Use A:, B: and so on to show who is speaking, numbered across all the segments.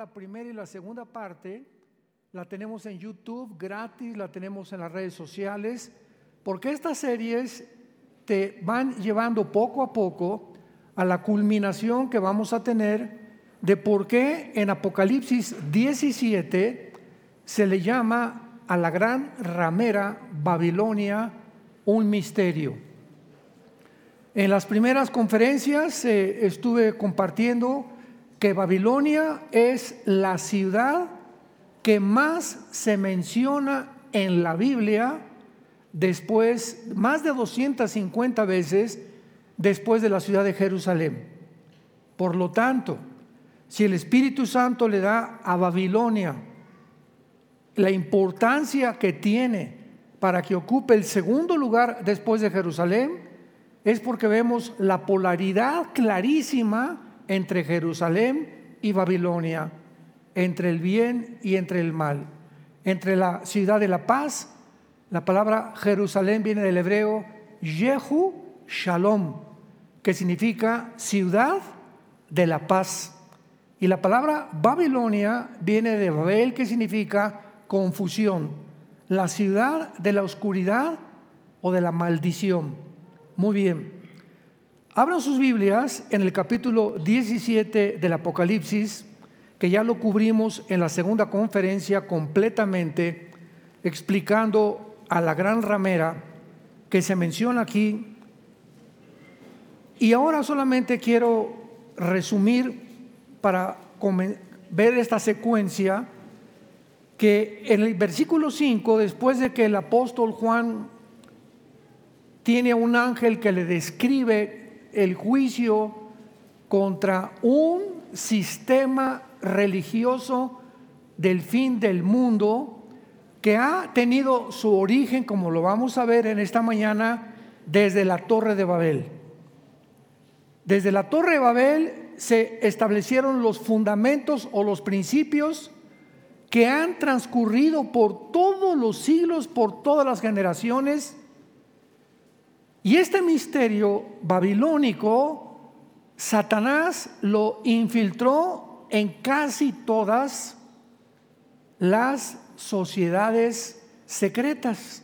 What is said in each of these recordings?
A: la primera y la segunda parte. La tenemos en YouTube gratis, la tenemos en las redes sociales, porque estas series te van llevando poco a poco a la culminación que vamos a tener de por qué en Apocalipsis 17 se le llama a la gran ramera Babilonia un misterio. En las primeras conferencias eh, estuve compartiendo que Babilonia es la ciudad que más se menciona en la Biblia después, más de 250 veces después de la ciudad de Jerusalén. Por lo tanto, si el Espíritu Santo le da a Babilonia la importancia que tiene para que ocupe el segundo lugar después de Jerusalén, es porque vemos la polaridad clarísima entre Jerusalén y Babilonia, entre el bien y entre el mal, entre la ciudad de la paz. La palabra Jerusalén viene del hebreo Yehu Shalom, que significa ciudad de la paz. Y la palabra Babilonia viene de Babel, que significa confusión, la ciudad de la oscuridad o de la maldición. Muy bien. Abran sus Biblias en el capítulo 17 del Apocalipsis, que ya lo cubrimos en la segunda conferencia completamente, explicando a la gran ramera que se menciona aquí. Y ahora solamente quiero resumir para ver esta secuencia que en el versículo 5, después de que el apóstol Juan tiene un ángel que le describe el juicio contra un sistema religioso del fin del mundo que ha tenido su origen, como lo vamos a ver en esta mañana, desde la Torre de Babel. Desde la Torre de Babel se establecieron los fundamentos o los principios que han transcurrido por todos los siglos, por todas las generaciones, y este misterio babilónico, Satanás lo infiltró en casi todas las sociedades secretas,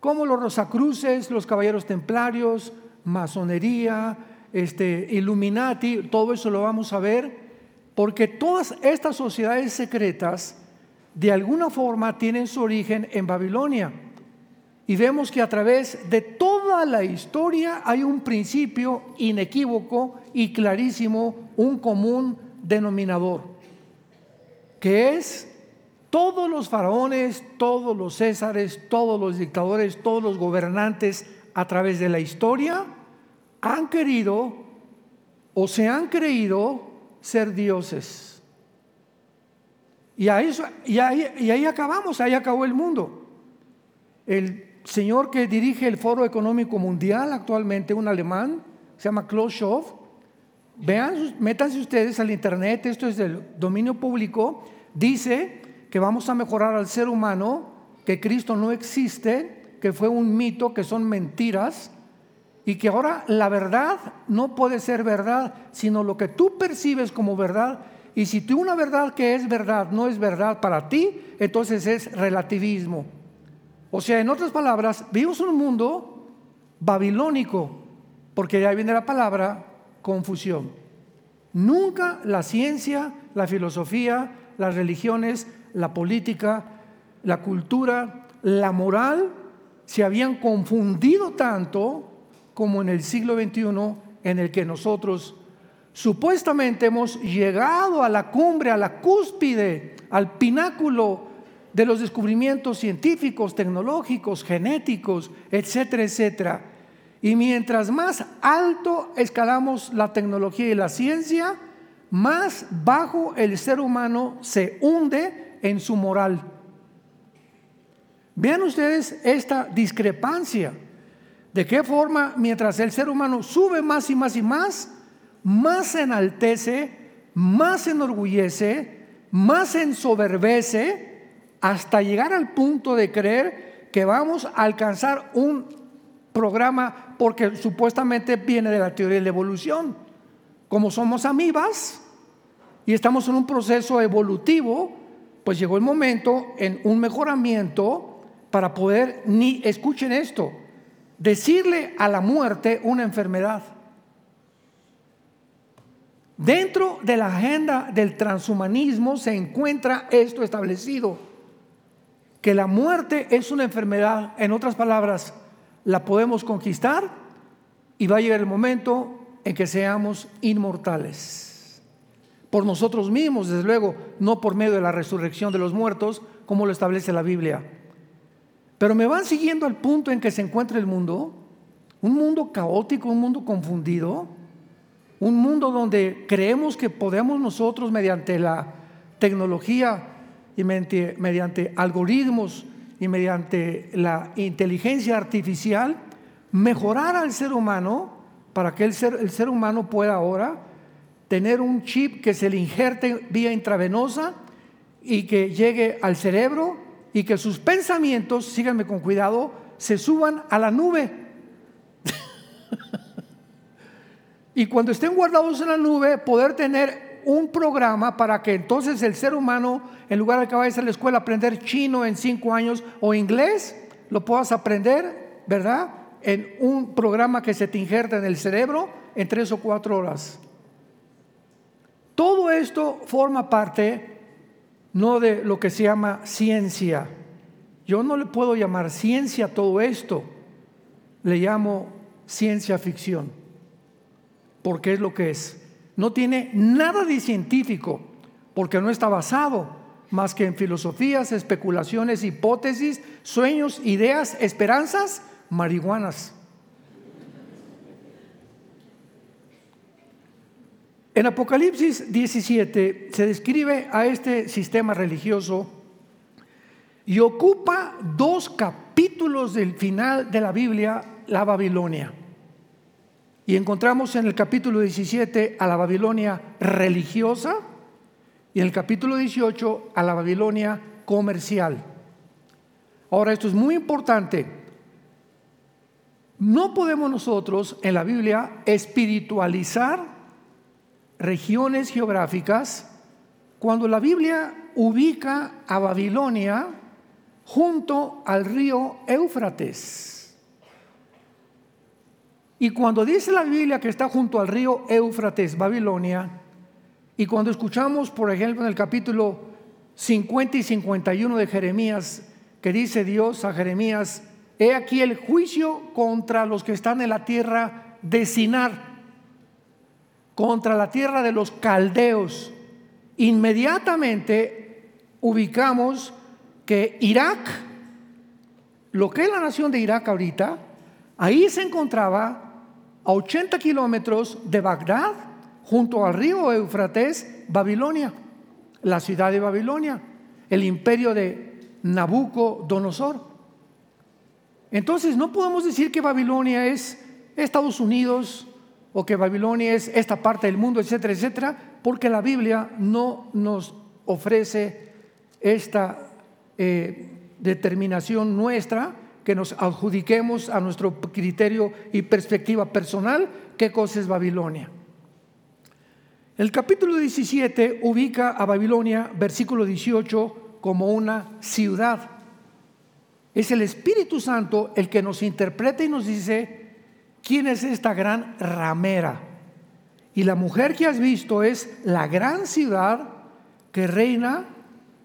A: como los Rosacruces, los Caballeros Templarios, masonería, este, Illuminati, todo eso lo vamos a ver, porque todas estas sociedades secretas de alguna forma tienen su origen en Babilonia. Y vemos que a través de toda la historia hay un principio inequívoco y clarísimo, un común denominador, que es todos los faraones, todos los césares, todos los dictadores, todos los gobernantes a través de la historia han querido o se han creído ser dioses. Y, ahí, y ahí acabamos, ahí acabó el mundo. El señor que dirige el Foro Económico Mundial actualmente, un alemán, se llama Klaus Schoff. Vean, métanse ustedes al internet, esto es del dominio público, dice que vamos a mejorar al ser humano, que Cristo no existe, que fue un mito, que son mentiras, y que ahora la verdad no puede ser verdad, sino lo que tú percibes como verdad. Y si tú una verdad que es verdad no es verdad para ti, entonces es relativismo. O sea, en otras palabras, vivimos un mundo babilónico, porque ahí viene la palabra confusión. Nunca la ciencia, la filosofía, las religiones, la política, la cultura, la moral se habían confundido tanto como en el siglo XXI en el que nosotros supuestamente hemos llegado a la cumbre, a la cúspide, al pináculo de los descubrimientos científicos, tecnológicos, genéticos, etcétera, etcétera. Y mientras más alto escalamos la tecnología y la ciencia, más bajo el ser humano se hunde en su moral. Vean ustedes esta discrepancia. De qué forma, mientras el ser humano sube más y más y más, más se enaltece, más se enorgullece, más se ensoberbece, hasta llegar al punto de creer que vamos a alcanzar un programa porque supuestamente viene de la teoría de la evolución. Como somos amibas y estamos en un proceso evolutivo, pues llegó el momento en un mejoramiento para poder, ni escuchen esto, decirle a la muerte una enfermedad. Dentro de la agenda del transhumanismo se encuentra esto establecido, que la muerte es una enfermedad, en otras palabras, la podemos conquistar y va a llegar el momento en que seamos inmortales. Por nosotros mismos, desde luego, no por medio de la resurrección de los muertos, como lo establece la Biblia. Pero me van siguiendo al punto en que se encuentra el mundo, un mundo caótico, un mundo confundido, un mundo donde creemos que podemos nosotros mediante la tecnología y mediante, algoritmos y mediante la inteligencia artificial mejorar al ser humano para que el ser, el ser humano pueda ahora tener un chip que se le injerte vía intravenosa y que llegue al cerebro y que sus pensamientos, síganme con cuidado, se suban a la nube. Y cuando estén guardados en la nube, poder tener un programa para que entonces el ser humano, en lugar de que vayas a la escuela a aprender chino en cinco años o inglés, lo puedas aprender, ¿verdad? En un programa que se te injerta en el cerebro en tres o cuatro horas. Todo esto forma parte no de lo que se llama ciencia. Yo no le puedo llamar ciencia a todo esto, le llamo ciencia ficción porque es lo que es. No tiene nada de científico, porque no está basado más que en filosofías, especulaciones, hipótesis, sueños, ideas, esperanzas, marihuanas. En Apocalipsis 17 se describe a este sistema religioso y ocupa dos capítulos del final de la Biblia, la Babilonia. Y encontramos en el capítulo 17 a la Babilonia religiosa y en el capítulo 18 a la Babilonia comercial. Ahora, esto es muy importante. No podemos nosotros en la Biblia espiritualizar regiones geográficas cuando la Biblia ubica a Babilonia junto al río Éufrates. Y cuando dice la Biblia que está junto al río Éufrates, Babilonia, y cuando escuchamos, por ejemplo, en el capítulo 50 y 51 de Jeremías, que dice Dios a Jeremías, he aquí el juicio contra los que están en la tierra de Sinar, contra la tierra de los caldeos. Inmediatamente ubicamos que Irak, lo que es la nación de Irak ahorita, ahí se encontraba a 80 kilómetros de Bagdad, junto al río Eufrates, Babilonia, la ciudad de Babilonia, el imperio de Nabucodonosor. Entonces no podemos decir que Babilonia es Estados Unidos o que Babilonia es esta parte del mundo, etcétera, etcétera, porque la Biblia no nos ofrece esta eh, determinación nuestra que nos adjudiquemos a nuestro criterio y perspectiva personal qué cosa es Babilonia. El capítulo 17 ubica a Babilonia, versículo 18, como una ciudad. Es el Espíritu Santo el que nos interpreta y nos dice quién es esta gran ramera. Y la mujer que has visto es la gran ciudad que reina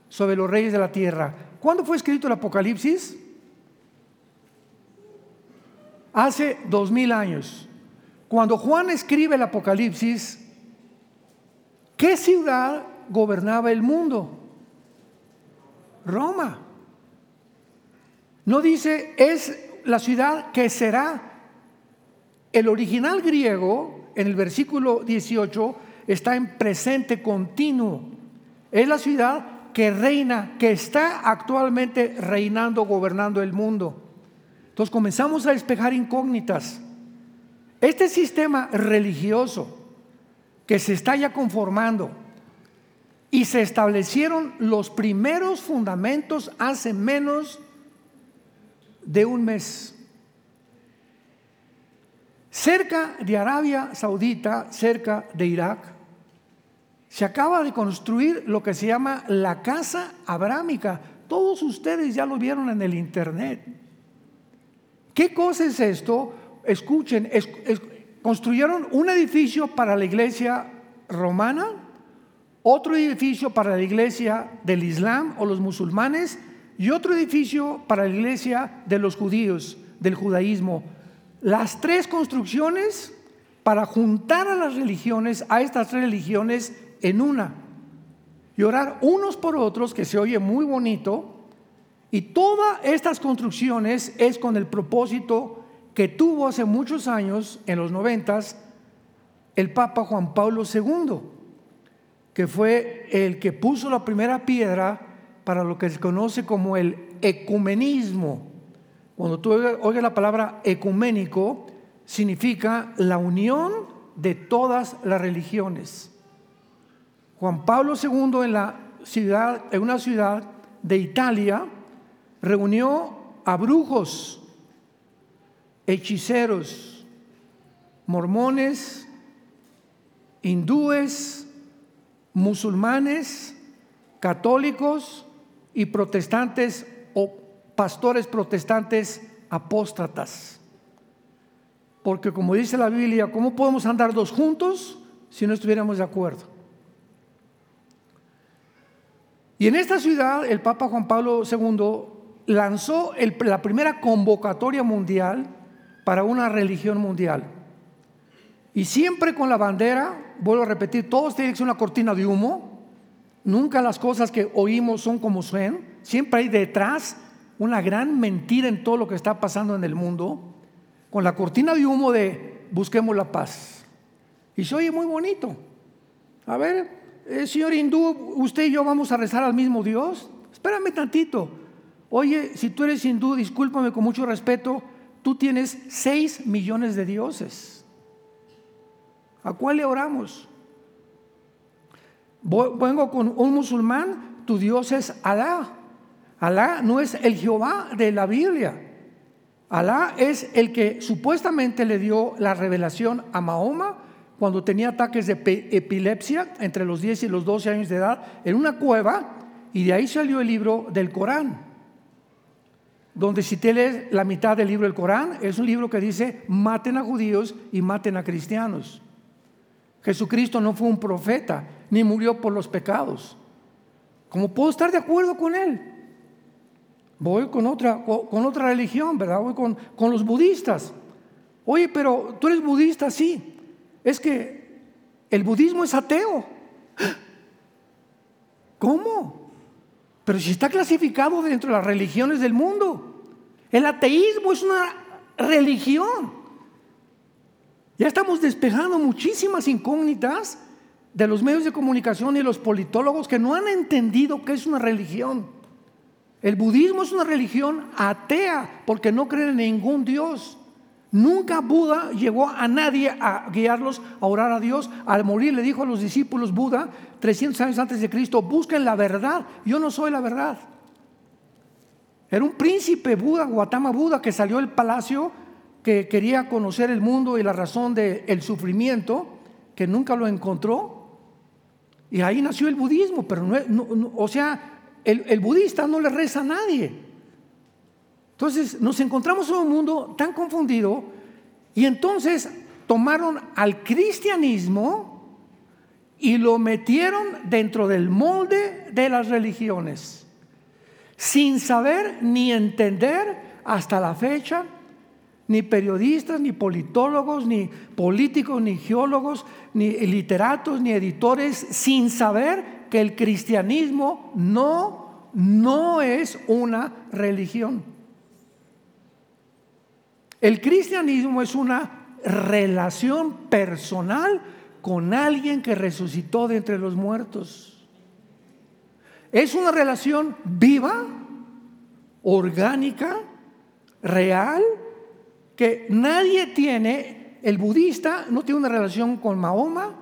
A: sobre los reyes de la tierra. ¿Cuándo fue escrito el Apocalipsis? Hace dos mil años, cuando Juan escribe el Apocalipsis, ¿qué ciudad gobernaba el mundo? Roma. No dice, es la ciudad que será. El original griego, en el versículo 18, está en presente continuo. Es la ciudad que reina, que está actualmente reinando, gobernando el mundo. Entonces comenzamos a despejar incógnitas. Este sistema religioso que se está ya conformando y se establecieron los primeros fundamentos hace menos de un mes. Cerca de Arabia Saudita, cerca de Irak, Se acaba de construir lo que se llama la casa abrámica. Todos ustedes ya lo vieron en el internet. ¿Qué cosa es esto? Escuchen, construyeron un edificio para la iglesia romana, otro edificio para la iglesia del Islam o los musulmanes y otro edificio para la iglesia de los judíos, del judaísmo. Las tres construcciones para juntar a las religiones, a estas tres religiones en una. Y orar unos por otros, que se oye muy bonito. Y todas estas construcciones es con el propósito que tuvo hace muchos años, en los noventas, el Papa Juan Pablo II, que fue el que puso la primera piedra para lo que se conoce como el ecumenismo. Cuando tú oyes la palabra ecuménico, significa la unión de todas las religiones. Juan Pablo II en la ciudad, en una ciudad de Italia, reunió a brujos, hechiceros, mormones, hindúes, musulmanes, católicos y protestantes o pastores protestantes apóstatas. Porque como dice la Biblia, ¿cómo podemos andar dos juntos si no estuviéramos de acuerdo? Y en esta ciudad el Papa Juan Pablo II lanzó la primera convocatoria mundial para una religión mundial. Y siempre con la bandera, vuelvo a repetir, todos tienen que ser una cortina de humo. Nunca las cosas que oímos son como son. Siempre hay detrás una gran mentira en todo lo que está pasando en el mundo con la cortina de humo de busquemos la paz. Y se oye muy bonito. A ver, eh, señor hindú, usted y yo vamos a rezar al mismo Dios. Espérame tantito. Oye, si tú eres hindú, discúlpame con mucho respeto, tú tienes seis millones de dioses. ¿A cuál le oramos? Vengo con un musulmán, tu Dios es Alá. Alá no es el Jehová de la Biblia. Alá es el que supuestamente le dio la revelación a Mahoma cuando tenía ataques de epilepsia entre los 10 y los 12 años de edad en una cueva y de ahí salió el libro del Corán, donde si te lees la mitad del libro del Corán, es un libro que dice maten a judíos y maten a cristianos. Jesucristo no fue un profeta, ni murió por los pecados. ¿Cómo puedo estar de acuerdo con él? Voy con otra, con otra religión, ¿verdad? Voy con, con los budistas. Oye, pero tú eres budista, sí. Es que el budismo es ateo. ¿Cómo? Pero si está clasificado dentro de las religiones del mundo. El ateísmo es una religión. Ya estamos despejando muchísimas incógnitas de los medios de comunicación y los politólogos que no han entendido qué es una religión. El budismo es una religión atea porque no cree en ningún Dios. Nunca Buda llegó a nadie a guiarlos a orar a Dios. Al morir le dijo a los discípulos Buda, 300 años antes de Cristo, busquen la verdad. Yo no soy la verdad. Era un príncipe Buda, Gautama Buda, que salió del palacio, que quería conocer el mundo y la razón del sufrimiento, que nunca lo encontró. Y ahí nació el budismo, pero no, o sea, el, budista no le reza a nadie. Entonces nos encontramos en un mundo tan confundido y entonces tomaron al cristianismo y lo metieron dentro del molde de las religiones, sin saber ni entender hasta la fecha, ni periodistas, ni politólogos, ni políticos, ni geólogos, ni literatos, ni editores, sin saber que el cristianismo no, no es una religión. El cristianismo es una relación personal con alguien que resucitó de entre los muertos. Es una relación viva, orgánica, real, que nadie tiene. El budista no tiene una relación con Mahoma,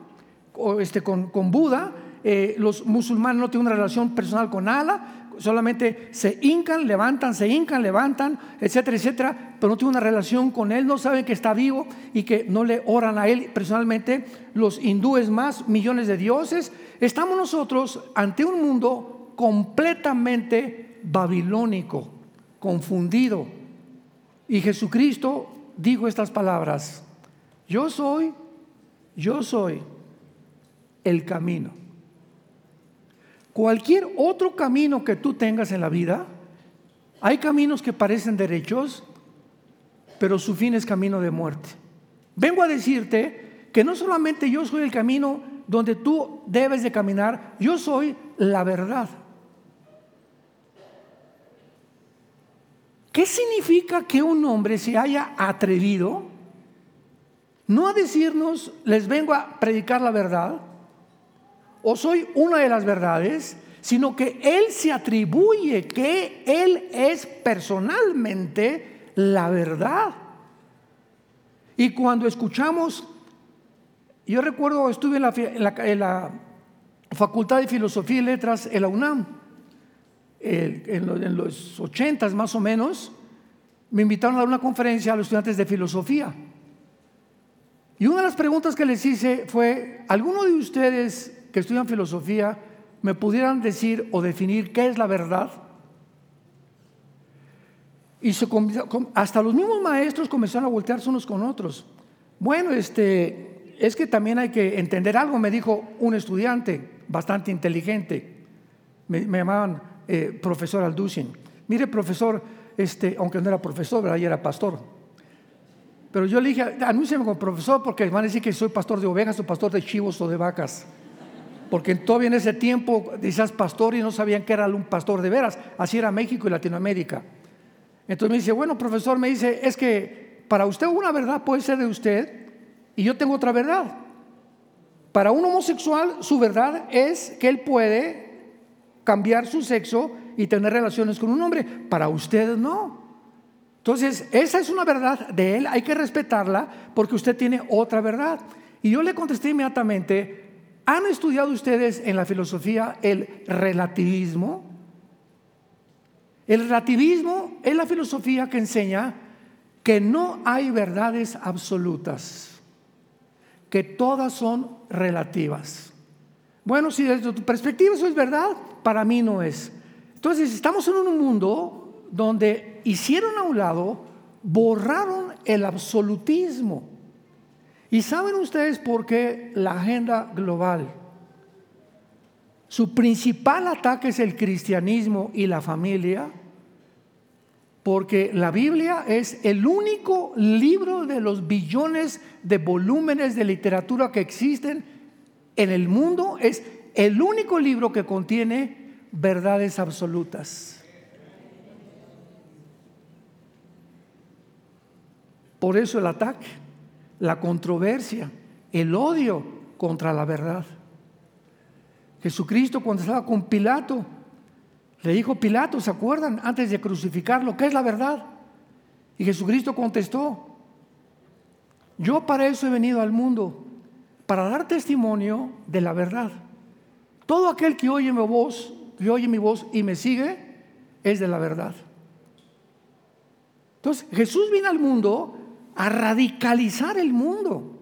A: o este, con, con Buda, eh, los musulmanes no tienen una relación personal con Allah, solamente se hincan, levantan, se hincan, levantan, etcétera, etcétera, pero no tienen una relación con Él, no saben que está vivo y que no le oran a Él personalmente. Los hindúes más, millones de dioses. Estamos nosotros ante un mundo completamente babilónico, confundido. Y Jesucristo dijo estas palabras, yo soy, yo soy el camino. Cualquier otro camino que tú tengas en la vida, hay caminos que parecen derechos, pero su fin es camino de muerte. Vengo a decirte que no solamente yo soy el camino donde tú debes de caminar, yo soy la verdad. ¿Qué significa que un hombre se haya atrevido no a decirnos, les vengo a predicar la verdad, o soy una de las verdades, sino que Él se atribuye que Él es personalmente la verdad. Y cuando escuchamos, yo recuerdo, estuve en la, Facultad de Filosofía y Letras en la UNAM, en los ochentas más o menos, me invitaron a dar una conferencia a los estudiantes de filosofía. Y una de las preguntas que les hice fue, ¿alguno de ustedes que estudian filosofía me pudieran decir o definir qué es la verdad? Y hasta los mismos maestros comenzaron a voltearse unos con otros. Bueno, este, es que también hay que entender algo, me dijo un estudiante bastante inteligente. Me, llamaban eh, profesor Alducin. Mire, profesor, este, aunque no era profesor, ¿verdad? era pastor. Pero yo le dije, anúnciame como profesor porque van a decir que soy pastor de ovejas o pastor de chivos o de vacas porque todavía en ese tiempo decías pastor y no sabían que era un pastor de veras. Así era México y Latinoamérica. Entonces me dice, bueno, profesor, me dice, es que para usted una verdad puede ser de usted y yo tengo otra verdad. Para un homosexual su verdad es que él puede cambiar su sexo y tener relaciones con un hombre. Para usted no. Entonces, esa es una verdad de él, hay que respetarla porque usted tiene otra verdad. Y yo le contesté inmediatamente, ¿Han estudiado ustedes en la filosofía el relativismo? El relativismo es la filosofía que enseña que no hay verdades absolutas, que todas son relativas. Bueno, si desde tu perspectiva eso es verdad, para mí no es. Entonces, estamos en un mundo donde hicieron a un lado, borraron el absolutismo. ¿Y saben ustedes por qué la agenda global? Su principal ataque es el cristianismo y la familia, porque la Biblia es el único libro de los billones de volúmenes de literatura que existen en el mundo, es el único libro que contiene verdades absolutas. Por eso el ataque la controversia, el odio contra la verdad. Jesucristo cuando estaba con Pilato, le dijo Pilato, ¿se acuerdan? Antes de crucificarlo, ¿qué es la verdad? Y Jesucristo contestó, yo para eso he venido al mundo, para dar testimonio de la verdad. Todo aquel que oye mi voz, que oye mi voz y me sigue, es de la verdad. Entonces, Jesús vino al mundo a radicalizar el mundo,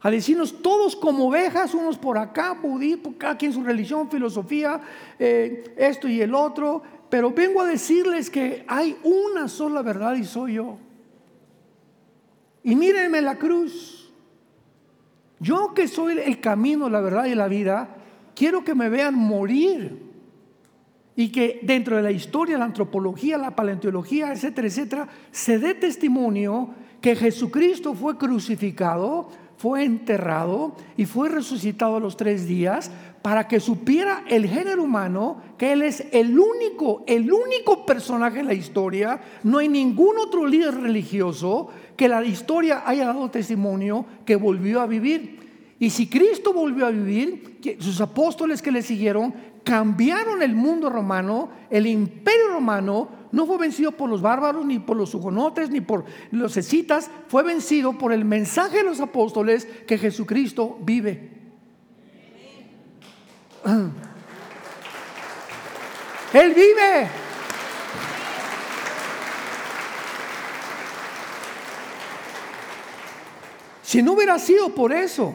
A: a decirnos todos como ovejas, unos por acá, budismo, cada quien su religión, filosofía, eh, esto y el otro, pero vengo a decirles que hay una sola verdad y soy yo. Y mírenme la cruz. Yo que soy el camino, la verdad y la vida, quiero que me vean morir. Y que dentro de la historia, la antropología, la paleontología, etcétera, etcétera, se dé testimonio que Jesucristo fue crucificado, fue enterrado y fue resucitado a los tres días para que supiera el género humano que Él es el único, el único personaje en la historia. No hay ningún otro líder religioso que la historia haya dado testimonio que volvió a vivir. Y si Cristo volvió a vivir, sus apóstoles que le siguieron cambiaron el mundo romano, el imperio romano no fue vencido por los bárbaros, ni por los hugonotes, ni por los escitas, fue vencido por el mensaje de los apóstoles que Jesucristo vive. Él vive. Si no hubiera sido por eso,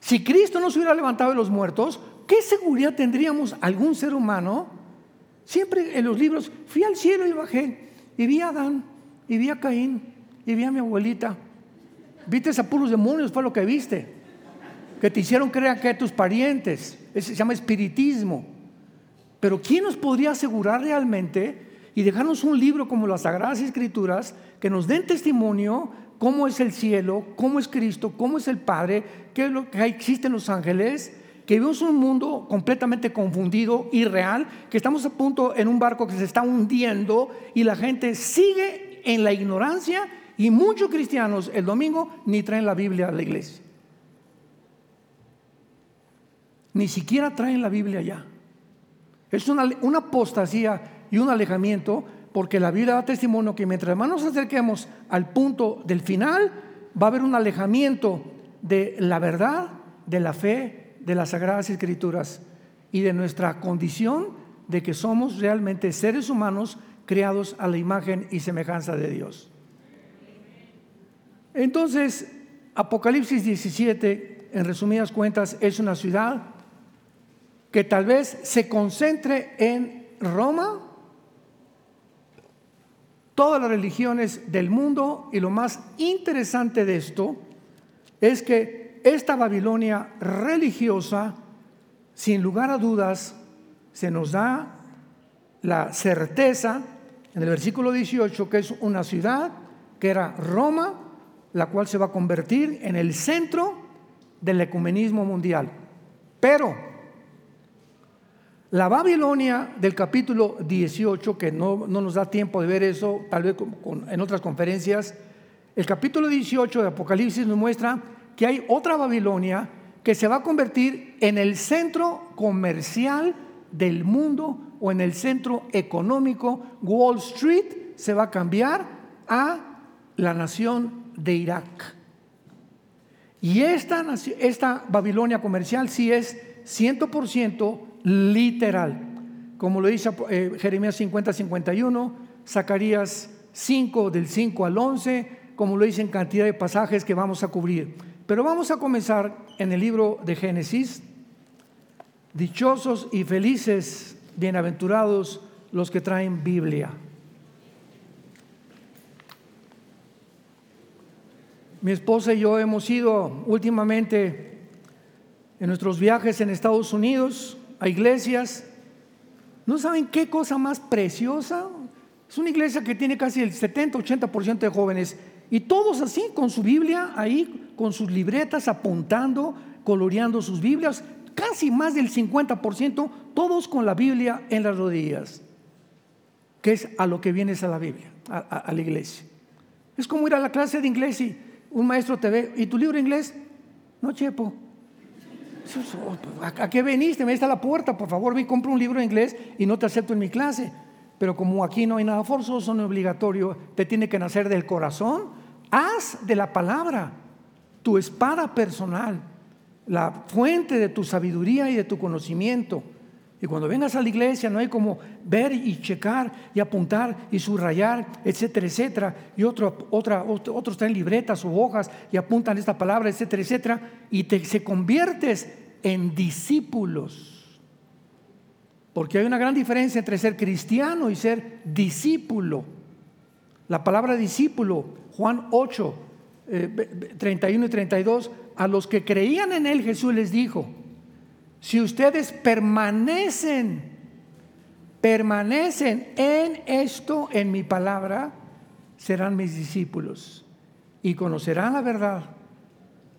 A: si Cristo no se hubiera levantado de los muertos, ¿qué seguridad tendríamos algún ser humano? Siempre en los libros, fui al cielo y bajé, y vi a Adán, y vi a Caín, y vi a mi abuelita. Viste a puros demonios, fue lo que viste. Que te hicieron creer que tus parientes. se llama espiritismo. Pero ¿quién nos podría asegurar realmente y dejarnos un libro como las Sagradas Escrituras que nos den testimonio cómo es el cielo, cómo es Cristo, cómo es el Padre, qué es lo que existen los ángeles, que vivimos un mundo completamente confundido, irreal, que estamos a punto en un barco que se está hundiendo y la gente sigue en la ignorancia y muchos cristianos el domingo ni traen la Biblia a la iglesia. Ni siquiera traen la Biblia allá. Es una, una apostasía y un alejamiento porque la Biblia da testimonio que mientras más nos acerquemos al punto del final, va a haber un alejamiento de la verdad, de la fe, de las sagradas escrituras y de nuestra condición de que somos realmente seres humanos creados a la imagen y semejanza de Dios. Entonces, Apocalipsis 17, en resumidas cuentas, es una ciudad que tal vez se concentre en Roma, todas las religiones del mundo y lo más interesante de esto es que esta Babilonia religiosa, sin lugar a dudas, se nos da la certeza en el versículo 18 que es una ciudad que era Roma, la cual se va a convertir en el centro del ecumenismo mundial. Pero la Babilonia del capítulo 18, que no, nos da tiempo de ver eso, tal vez en otras conferencias, el capítulo 18 de Apocalipsis nos muestra que hay otra Babilonia que se va a convertir en el centro comercial del mundo o en el centro económico. Wall Street se va a cambiar a la nación de Irak. Y esta, esta Babilonia comercial sí es 100% literal, como lo dice eh, Jeremías 50, 51, Zacarías 5 del 5 al 11, como lo dice en cantidad de pasajes que vamos a cubrir. Pero vamos a comenzar en el libro de Génesis. Dichosos y felices, bienaventurados los que traen Biblia. Mi esposa y yo hemos ido últimamente en nuestros viajes en Estados Unidos a iglesias. ¿No saben qué cosa más preciosa? Es una iglesia que tiene casi el 70-80% de jóvenes y todos así, con su Biblia ahí, con sus libretas apuntando, coloreando sus Biblias, casi más del 50%, todos con la Biblia en las rodillas, que es a lo que vienes a la Biblia, a, la iglesia. Es como ir a la clase de inglés y un maestro te ve, ¿y tu libro inglés? No, chepo. ¿A qué veniste? Me está la puerta, por favor, ve y compra un libro en inglés y no te acepto en mi clase. Pero como aquí no hay nada forzoso ni obligatorio, te tiene que nacer del corazón. Haz de la palabra tu espada personal, la fuente de tu sabiduría y de tu conocimiento. Y cuando vengas a la iglesia no hay como ver y checar y apuntar y subrayar, etcétera, etcétera. Y otro, otra, otros traen libretas o hojas y apuntan esta palabra, etcétera, etcétera. Y te, se conviertes en discípulos. Porque hay una gran diferencia entre ser cristiano y ser discípulo. La palabra discípulo, Juan 8, 31 eh, y 32, a los que creían en él Jesús les dijo, si ustedes permanecen, permanecen en esto, en mi palabra, serán mis discípulos y conocerán la verdad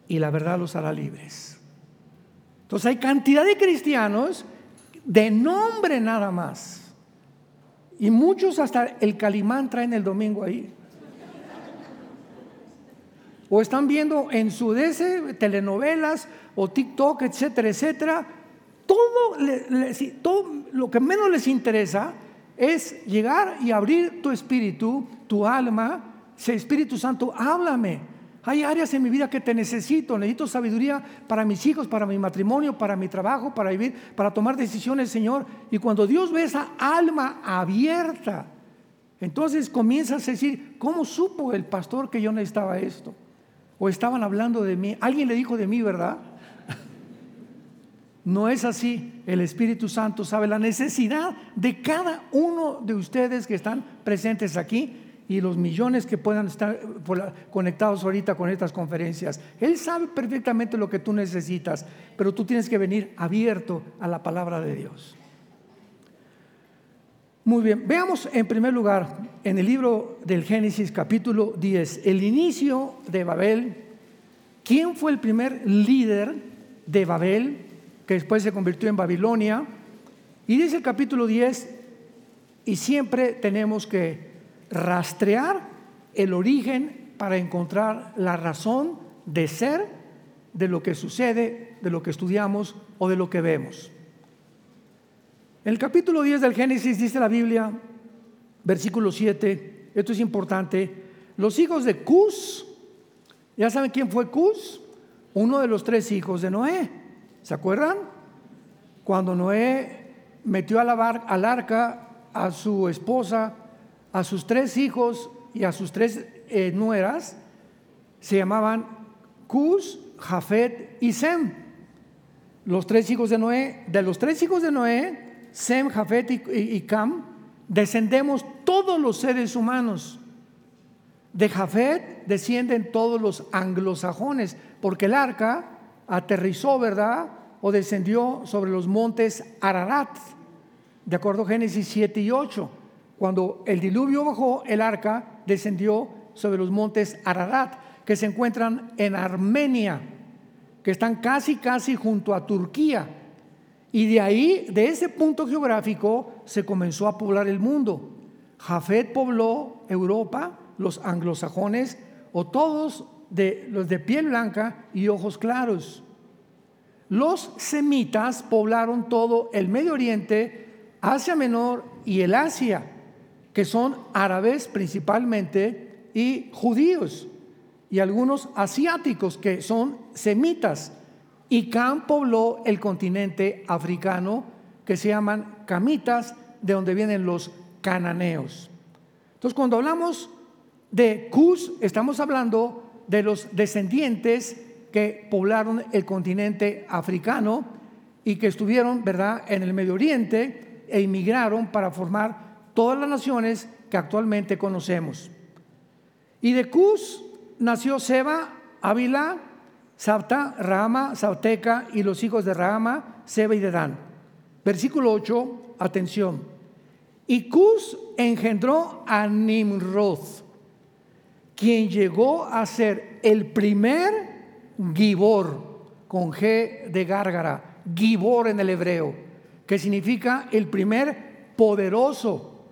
A: y la verdad los hará libres. Entonces hay cantidad de cristianos de nombre nada más. Y muchos hasta el calimán traen el domingo ahí. O están viendo en su DC telenovelas o TikTok, etcétera, etcétera. Todo, lo que menos les interesa es llegar y abrir tu espíritu, tu alma. Si Espíritu Santo, háblame. Hay áreas en mi vida que te necesito. Necesito sabiduría para mis hijos, para mi matrimonio, para mi trabajo, para vivir, para tomar decisiones, Señor. Y cuando Dios ve esa alma abierta, entonces comienzas a decir, ¿cómo supo el pastor que yo necesitaba esto? O estaban hablando de mí. Alguien le dijo de mí, ¿verdad? No es así. El Espíritu Santo sabe la necesidad de cada uno de ustedes que están presentes aquí y los millones que puedan estar conectados ahorita con estas conferencias. Él sabe perfectamente lo que tú necesitas, pero tú tienes que venir abierto a la palabra de Dios. Muy bien, veamos en primer lugar en el libro del Génesis capítulo 10, el inicio de Babel. ¿Quién fue el primer líder de Babel que después se convirtió en Babilonia? Y dice el capítulo 10, y siempre tenemos que rastrear el origen para encontrar la razón de ser de lo que sucede, de lo que estudiamos o de lo que vemos. En el capítulo 10 del Génesis dice la Biblia, versículo 7, esto es importante, los hijos de Cus, ¿ya saben quién fue Cus? Uno de los tres hijos de Noé, ¿se acuerdan? Cuando Noé metió al arca a su esposa a sus tres hijos y a sus tres eh, nueras se llamaban Cus, Jafet y Sem. Los tres hijos de Noé, de los tres hijos de Noé, Sem, Jafet y, Cam, descendemos todos los seres humanos. De Jafet descienden todos los anglosajones, porque el arca aterrizó, ¿verdad? O descendió sobre los montes Ararat, de acuerdo a Génesis 7 y 8. Cuando el diluvio bajó, el arca descendió sobre los montes Ararat, que se encuentran en Armenia, que están casi, casi junto a Turquía. Y de ahí, de ese punto geográfico, se comenzó a poblar el mundo. Jafet pobló Europa, los anglosajones, o todos de los de piel blanca y ojos claros. Los semitas poblaron todo el Medio Oriente, Asia Menor y el Asia que son árabes principalmente y judíos y algunos asiáticos que son semitas. Y Cam pobló el continente africano que se llaman camitas, de donde vienen los cananeos. Entonces, cuando hablamos de Cus, estamos hablando de los descendientes que poblaron el continente africano y que estuvieron, ¿verdad?, en el Medio Oriente e inmigraron para formar todas las naciones que actualmente conocemos. Y de Cus nació Seba, Ávila, Sabta, Rama, Sauteca y los hijos de Rama, Seba y Dedán. Versículo 8, atención. Y Cus engendró a Nimrod, quien llegó a ser el primer Gibor, con G de Gárgara, Gibor en el hebreo, que significa el primer poderoso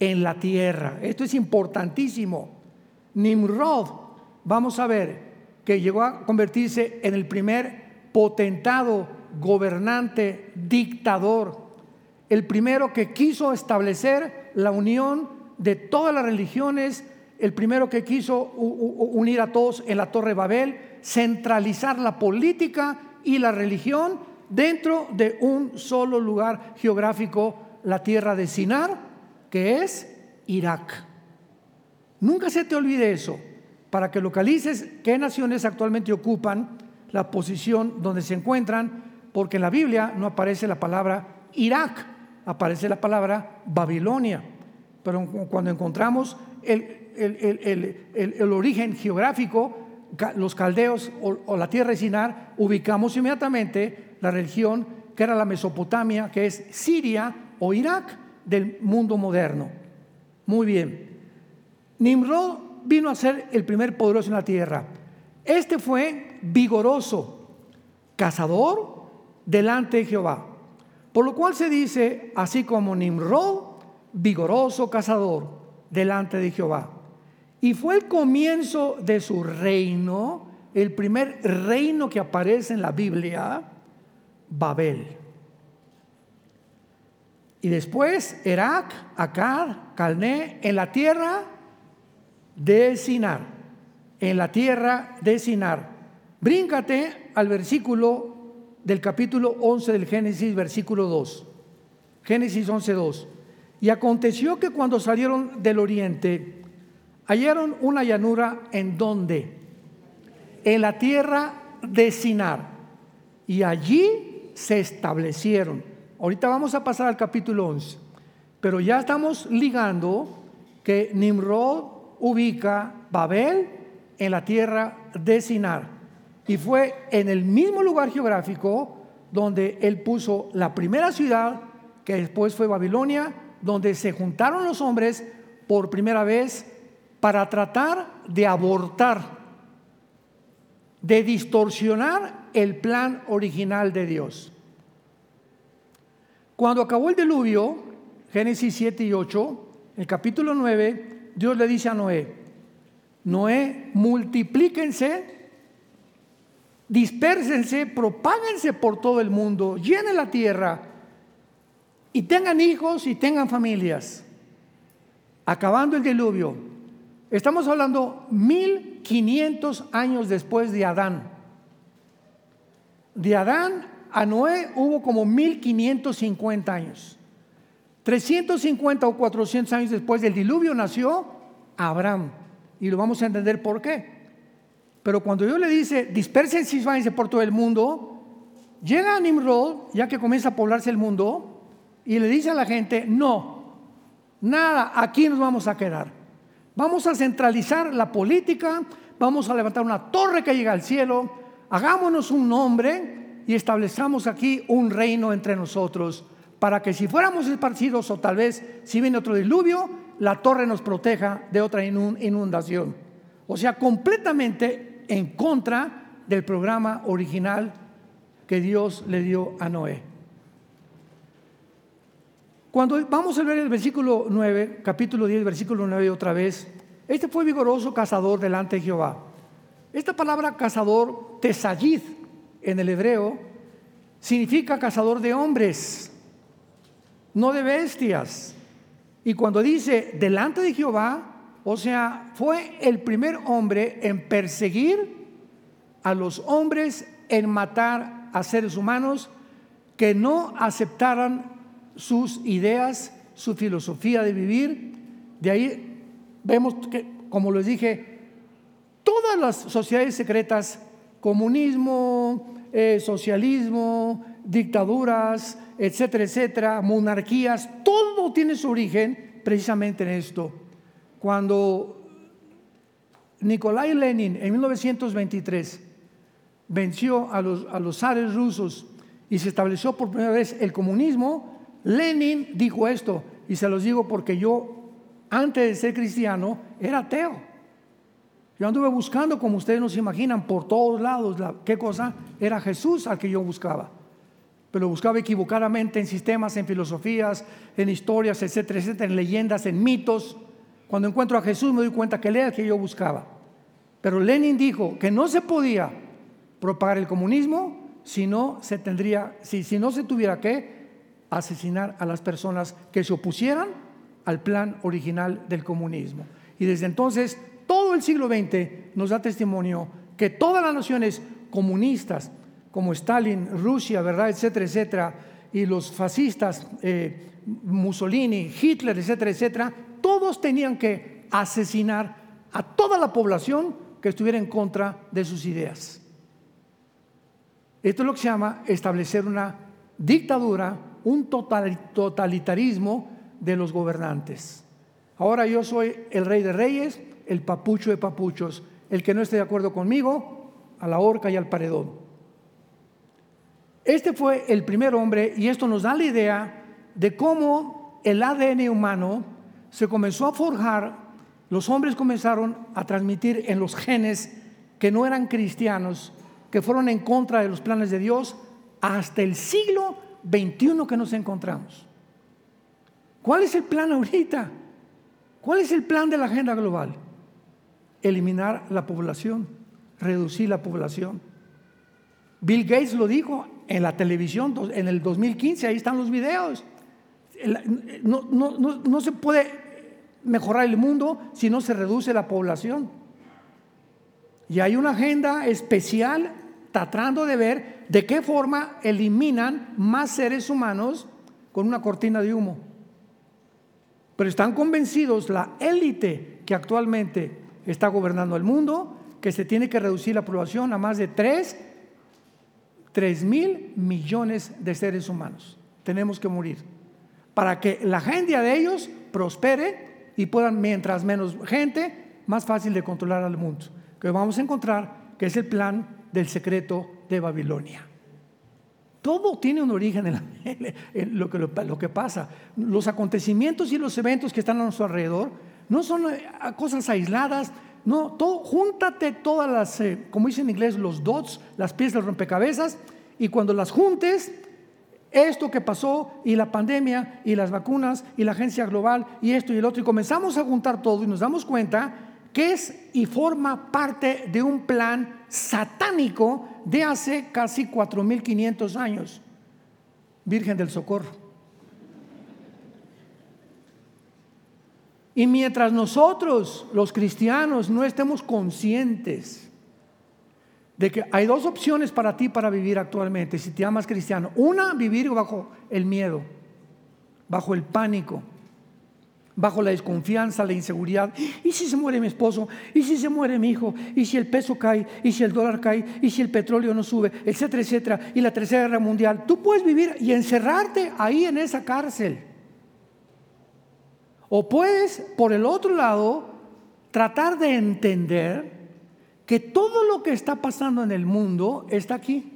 A: en la tierra. Esto es importantísimo. Nimrod, vamos a ver, que llegó a convertirse en el primer potentado, gobernante, dictador, el primero que quiso establecer la unión de todas las religiones, el primero que quiso unir a todos en la Torre Babel, centralizar la política y la religión dentro de un solo lugar geográfico, la tierra de Sinar, que es Irak. Nunca se te olvide eso, para que localices qué naciones actualmente ocupan la posición donde se encuentran, porque en la Biblia no aparece la palabra Irak, aparece la palabra Babilonia. Pero cuando encontramos el, el, origen geográfico, los caldeos o, o, la tierra de Sinar, ubicamos inmediatamente la región que era la Mesopotamia, que es Siria o Irak del mundo moderno. Muy bien. Nimrod vino a ser el primer poderoso en la tierra. Este fue vigoroso, cazador delante de Jehová. Por lo cual se dice, así como Nimrod, vigoroso cazador delante de Jehová. Y fue el comienzo de su reino, el primer reino que aparece en la Biblia, Babel. Y después Erak, Akar, Calné, en la tierra de Sinar. en la tierra de Sinar. Bríncate al versículo del capítulo 11 del Génesis, versículo 2. Génesis 11, 2. Y aconteció que cuando salieron del oriente, hallaron una llanura en donde? En la tierra de Sinar. Y allí se establecieron. Ahorita vamos a pasar al capítulo 11. Pero ya estamos ligando que Nimrod ubica Babel en la tierra de Sinar. Y fue en el mismo lugar geográfico donde él puso la primera ciudad, que después fue Babilonia, donde se juntaron los hombres por primera vez para tratar de abortar, de distorsionar el plan original de Dios. Cuando acabó el diluvio, Génesis 7 y 8, el capítulo 9, Dios le dice a Noé, Noé, multiplíquense, dispérsense, propáguense por todo el mundo, llenen la tierra y tengan hijos y tengan familias. Acabando el diluvio, estamos hablando 1500 años después de Adán. De Adán a Noé hubo como 1550 años. 350 o 400 años después del diluvio nació Abraham. Y lo vamos a entender por qué. Pero cuando Dios le dice, dispersen y váyanse por todo el mundo, llega a Nimrod, ya que comienza a poblarse el mundo, y le dice a la gente, no, nada, aquí nos vamos a quedar. Vamos a centralizar la política, vamos a levantar una torre que llega al cielo, hagámonos un nombre y establezcamos aquí un reino entre nosotros para que si fuéramos esparcidos o tal vez si viene otro diluvio, la torre nos proteja de otra inundación. O sea, completamente en contra del programa original que Dios le dio a Noé. Cuando vamos a ver el versículo 9, capítulo 10, versículo 9 otra vez, este fue vigoroso cazador delante de Jehová. Esta palabra cazador, tesayid en el hebreo, significa cazador de hombres no de bestias. Y cuando dice delante de Jehová, o sea, fue el primer hombre en perseguir a los hombres, en matar a seres humanos que no aceptaran sus ideas, su filosofía de vivir. De ahí vemos que, como les dije, todas las sociedades secretas, comunismo, eh, socialismo, dictaduras, etcétera, etcétera, monarquías, todo tiene su origen precisamente en esto. Cuando Nikolai Lenin en 1923 venció a los, a los zares rusos y se estableció por primera vez el comunismo, Lenin dijo esto, y se los digo porque yo, antes de ser cristiano, era ateo. Yo anduve buscando, como ustedes nos imaginan, por todos lados, ¿qué cosa? Era Jesús al que yo buscaba pero buscaba equivocadamente en sistemas, en filosofías, en historias, etcétera, etcétera, en leyendas, en mitos. Cuando encuentro a Jesús me doy cuenta que él era el que yo buscaba. Pero Lenin dijo que no se podía propagar el comunismo si no se tendría, si, si no se tuviera que asesinar a las personas que se opusieran al plan original del comunismo. Y desde entonces, todo el siglo XX nos da testimonio que todas las naciones comunistas, como Stalin, Rusia, ¿verdad? Etcétera, etcétera, y los fascistas, eh, Mussolini, Hitler, etcétera, etcétera, todos tenían que asesinar a toda la población que estuviera en contra de sus ideas. Esto es lo que se llama establecer una dictadura, un totalitarismo de los gobernantes. Ahora yo soy el rey de reyes, el papucho de papuchos. El que no esté de acuerdo conmigo, a la horca y al paredón. Este fue el primer hombre y esto nos da la idea de cómo el ADN humano se comenzó a forjar, los hombres comenzaron a transmitir en los genes que no eran cristianos, que fueron en contra de los planes de Dios, hasta el siglo XXI que nos encontramos. ¿Cuál es el plan ahorita? ¿Cuál es el plan de la agenda global? Eliminar la población, reducir la población. Bill Gates lo dijo en la televisión en el 2015, ahí están los videos. No, se puede mejorar el mundo si no se reduce la población. Y hay una agenda especial tratando de ver de qué forma eliminan más seres humanos con una cortina de humo. Pero están convencidos la élite que actualmente está gobernando el mundo que se tiene que reducir la población a más de 3, 3 mil millones de seres humanos. Tenemos que morir para que la agenda de ellos prospere y puedan, mientras menos gente, más fácil de controlar al mundo. Que vamos a encontrar que es el plan del secreto de Babilonia. Todo tiene un origen en, lo, que, lo, que, pasa. Los acontecimientos y los eventos que están a nuestro alrededor no son eh, cosas aisladas. No, júntate todas las, eh, como dicen en inglés, los dots, las piezas del rompecabezas, y cuando las juntes, esto que pasó, y la pandemia, y las vacunas, y la agencia global, y esto y el otro, y comenzamos a juntar todo y nos damos cuenta que es y forma parte de un plan satánico de hace casi 4.500 años. Virgen del Socorro. Y mientras nosotros, los cristianos, no estemos conscientes de que hay dos opciones para ti para vivir actualmente, si te llamas cristiano. Una, vivir bajo el miedo, bajo el pánico bajo la desconfianza, la inseguridad. ¿Y si se muere mi esposo? ¿Y si se muere mi hijo? ¿Y si el peso cae? ¿Y si el dólar cae? ¿Y si el petróleo no sube? Etcétera, etcétera. Y la tercera guerra mundial. Tú puedes vivir y encerrarte ahí en esa cárcel. O puedes, por el otro lado, tratar de entender que todo lo que está pasando en el mundo está aquí.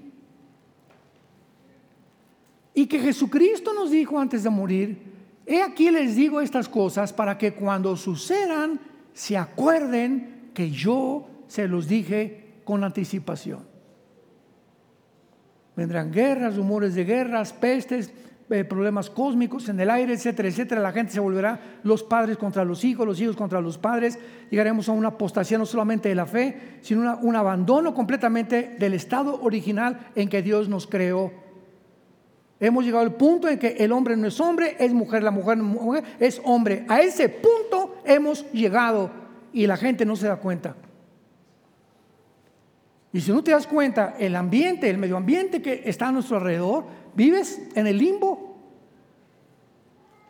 A: Y que Jesucristo nos dijo antes de morir, He aquí les digo estas cosas para que cuando sucedan se acuerden que yo se los dije con anticipación. Vendrán guerras, rumores de guerras, pestes, eh, problemas cósmicos en el aire, etcétera, etcétera. La gente se volverá los padres contra los hijos, los hijos contra los padres. Llegaremos a una apostasía no solamente de la fe, sino un abandono completamente del estado original en que Dios nos creó Hemos llegado al punto en que el hombre no es hombre, es mujer, la mujer, es hombre. A ese punto hemos llegado y la gente no se da cuenta. Y si no te das cuenta, el ambiente, el medio ambiente que está a nuestro alrededor, vives en el limbo.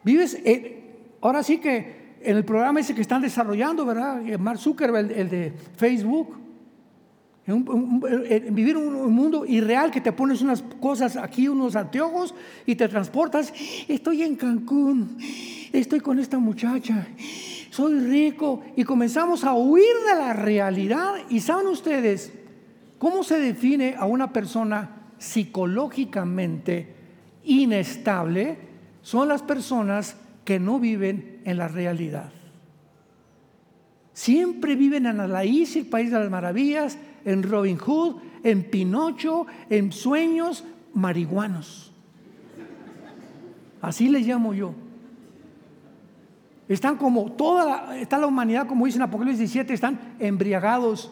A: Vives, ahora sí que en el programa ese que están desarrollando, ¿verdad? Mark Zuckerberg, el de Facebook, en vivir un, mundo irreal que te pones unas cosas aquí, unos anteojos y te transportas. Estoy en Cancún, estoy con esta muchacha, soy rico y comenzamos a huir de la realidad. ¿Y saben ustedes cómo se define a una persona psicológicamente inestable? Son las personas que no viven en la realidad. Siempre viven en la isla, el país de las maravillas, en Robin Hood, en Pinocho, en sueños marihuanos. Así les llamo yo. Están como toda la, está la humanidad, como dice en Apocalipsis 17, están embriagados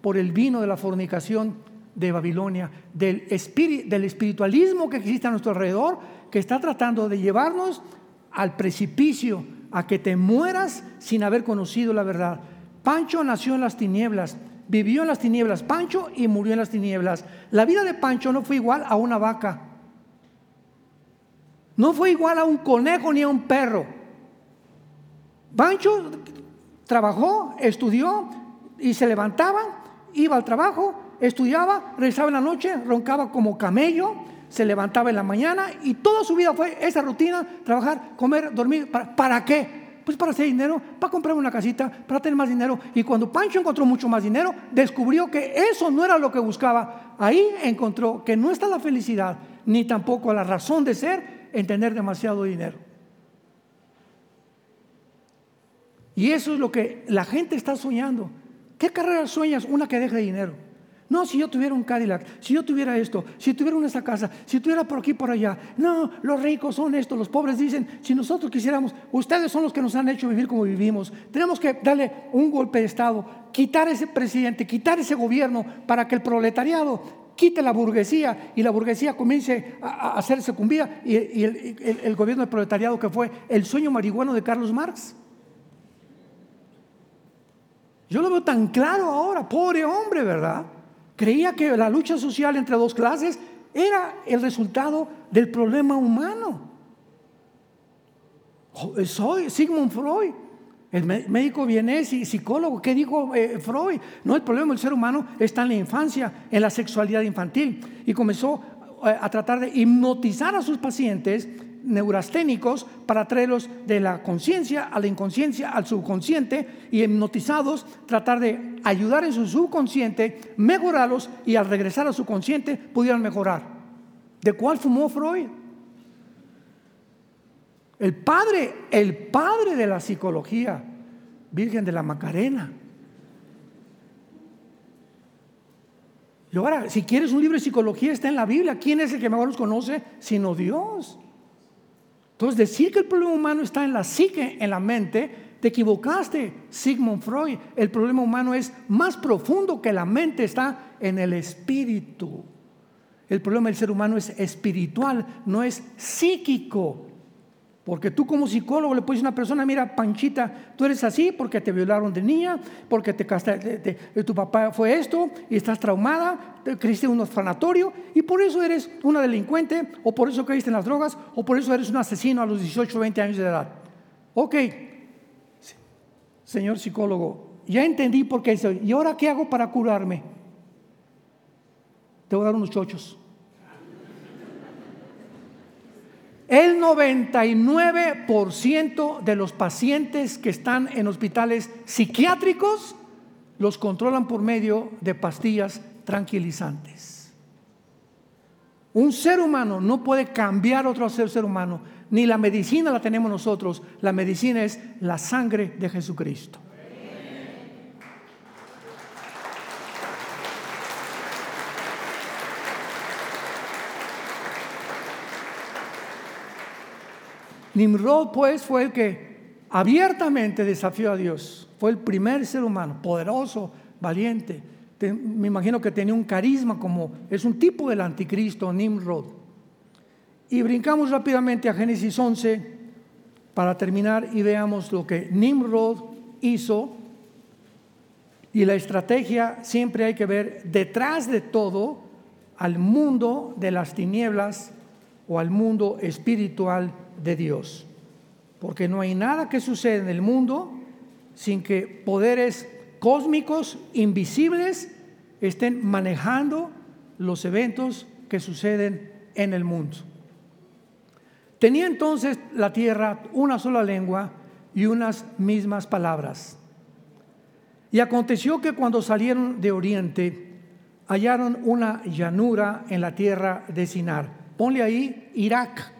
A: por el vino de la fornicación de Babilonia, del, del espiritualismo que existe a nuestro alrededor, que está tratando de llevarnos al precipicio, a que te mueras sin haber conocido la verdad. Pancho nació en las tinieblas, vivió en las tinieblas Pancho y murió en las tinieblas. La vida de Pancho no fue igual a una vaca. No fue igual a un conejo ni a un perro. Pancho trabajó, estudió y se levantaba, iba al trabajo, estudiaba, regresaba en la noche, roncaba como camello, se levantaba en la mañana y toda su vida fue esa rutina, trabajar, comer, dormir. ¿Para, ¿para qué? Pues para hacer dinero, para comprar una casita, para tener más dinero. Y cuando Pancho encontró mucho más dinero, descubrió que eso no era lo que buscaba. Ahí encontró que no está la felicidad, ni tampoco la razón de ser en tener demasiado dinero. Y eso es lo que la gente está soñando. ¿Qué carrera sueñas? Una que deje dinero. No, si yo tuviera un Cadillac, si yo tuviera esto, si tuviera una esa casa, si tuviera por aquí por allá. No, los ricos son estos, los pobres dicen, si nosotros quisiéramos, ustedes son los que nos han hecho vivir como vivimos. Tenemos que darle un golpe de Estado, quitar ese presidente, quitar ese gobierno para que el proletariado quite la burguesía y la burguesía comience a, hacerse cumbía y, el, el gobierno del proletariado que fue el sueño marihuano de Carlos Marx. Yo lo veo tan claro ahora, pobre hombre, ¿verdad? Creía que la lucha social entre dos clases era el resultado del problema humano. Soy Sigmund Freud. El médico vienes y psicólogo. ¿Qué dijo eh, Freud? No, el problema del ser humano está en la infancia, en la sexualidad infantil. Y comenzó eh, a tratar de hipnotizar a sus pacientes neurasténicos para traerlos de la conciencia a la inconsciencia, al subconsciente y hipnotizados tratar de ayudar en su subconsciente, mejorarlos y al regresar a su consciente pudieran mejorar. ¿De cuál fumó Freud? El padre, el padre de la psicología, Virgen de la Macarena. Y ahora, si quieres un libro de psicología, está en la Biblia. ¿Quién es el que mejor los conoce? Sino Dios. Entonces, decir que el problema humano está en la psique, en la mente, te equivocaste, Sigmund Freud. El problema humano es más profundo que la mente, está en el espíritu. El problema del ser humano es espiritual, no es psíquico. Porque tú como psicólogo le puedes decir a una persona, mira, Panchita, tú eres así porque te violaron de niña, porque te, te, tu papá fue esto y estás traumada, te creíste en un orfanatorio y por eso eres una delincuente o por eso caíste en las drogas o por eso eres un asesino a los 18 o 20 años de edad. Ok, señor psicólogo, ya entendí por qué soy. ¿Y ahora qué hago para curarme? Te voy a dar unos chochos. El 99% de los pacientes que están en hospitales psiquiátricos los controlan por medio de pastillas tranquilizantes. Un ser humano no puede cambiar otro ser, ser humano, ni la medicina la tenemos nosotros, la medicina es la sangre de Jesucristo. Nimrod pues fue el que abiertamente desafió a Dios. Fue el primer ser humano, poderoso, valiente. me imagino que tenía un carisma como es un tipo del anticristo, Nimrod. Y brincamos rápidamente a Génesis 11 para terminar y veamos lo que Nimrod hizo. Y la estrategia siempre hay que ver detrás de todo al mundo de las tinieblas o al mundo espiritual de Dios. Porque no hay nada que suceda en el mundo sin que poderes cósmicos invisibles estén manejando los eventos que suceden en el mundo. Tenía entonces la tierra una sola lengua y unas mismas palabras. Y aconteció que cuando salieron de oriente, hallaron una llanura en la tierra de Sinar. Ponle ahí Irak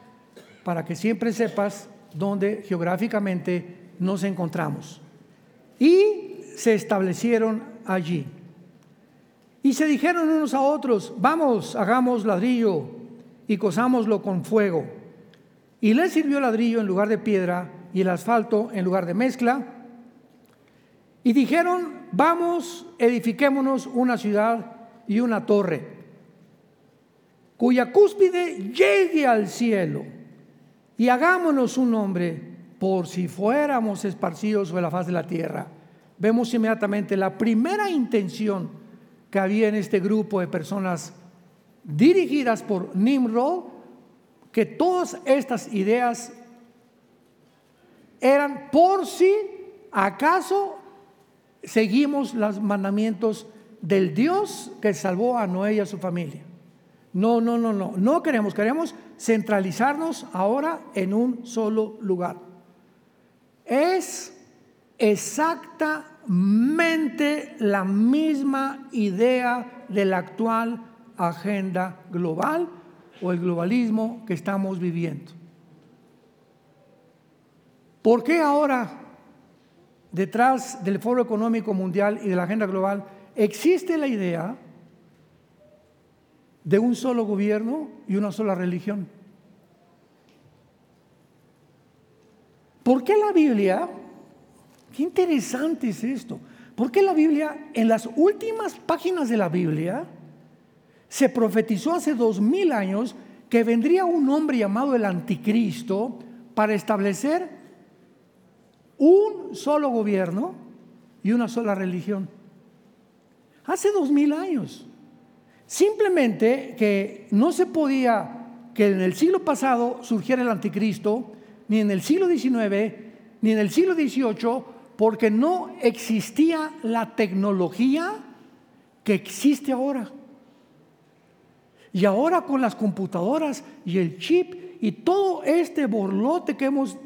A: para que siempre sepas dónde geográficamente nos encontramos. Y se establecieron allí. Y se dijeron unos a otros, vamos, hagamos ladrillo y cosámoslo con fuego. Y les sirvió ladrillo en lugar de piedra y el asfalto en lugar de mezcla. Y dijeron, vamos, edifiquémonos una ciudad y una torre, cuya cúspide llegue al cielo y hagámonos un nombre por si fuéramos esparcidos sobre la faz de la tierra. Vemos inmediatamente la primera intención que había en este grupo de personas dirigidas por Nimrod, que todas estas ideas eran por si acaso seguimos los mandamientos del Dios que salvó a Noé y a su familia. No, no, no, no. No queremos, queremos centralizarnos ahora en un solo lugar. Es exactamente la misma idea de la actual agenda global o el globalismo que estamos viviendo. ¿Por qué ahora, detrás del Foro Económico Mundial y de la agenda global, existe la idea de un solo gobierno y una sola religión. ¿Por qué la Biblia? Qué interesante es esto. ¿Por qué la Biblia, en las últimas páginas de la Biblia, se profetizó hace dos mil años que vendría un hombre llamado el anticristo para establecer un solo gobierno y una sola religión. Hace dos mil años. Simplemente que no se podía que en el siglo pasado surgiera el anticristo, ni en el siglo XIX, ni en el siglo XVIII, porque no existía la tecnología que existe ahora. Y ahora con las computadoras y el chip y todo este borlote que hemos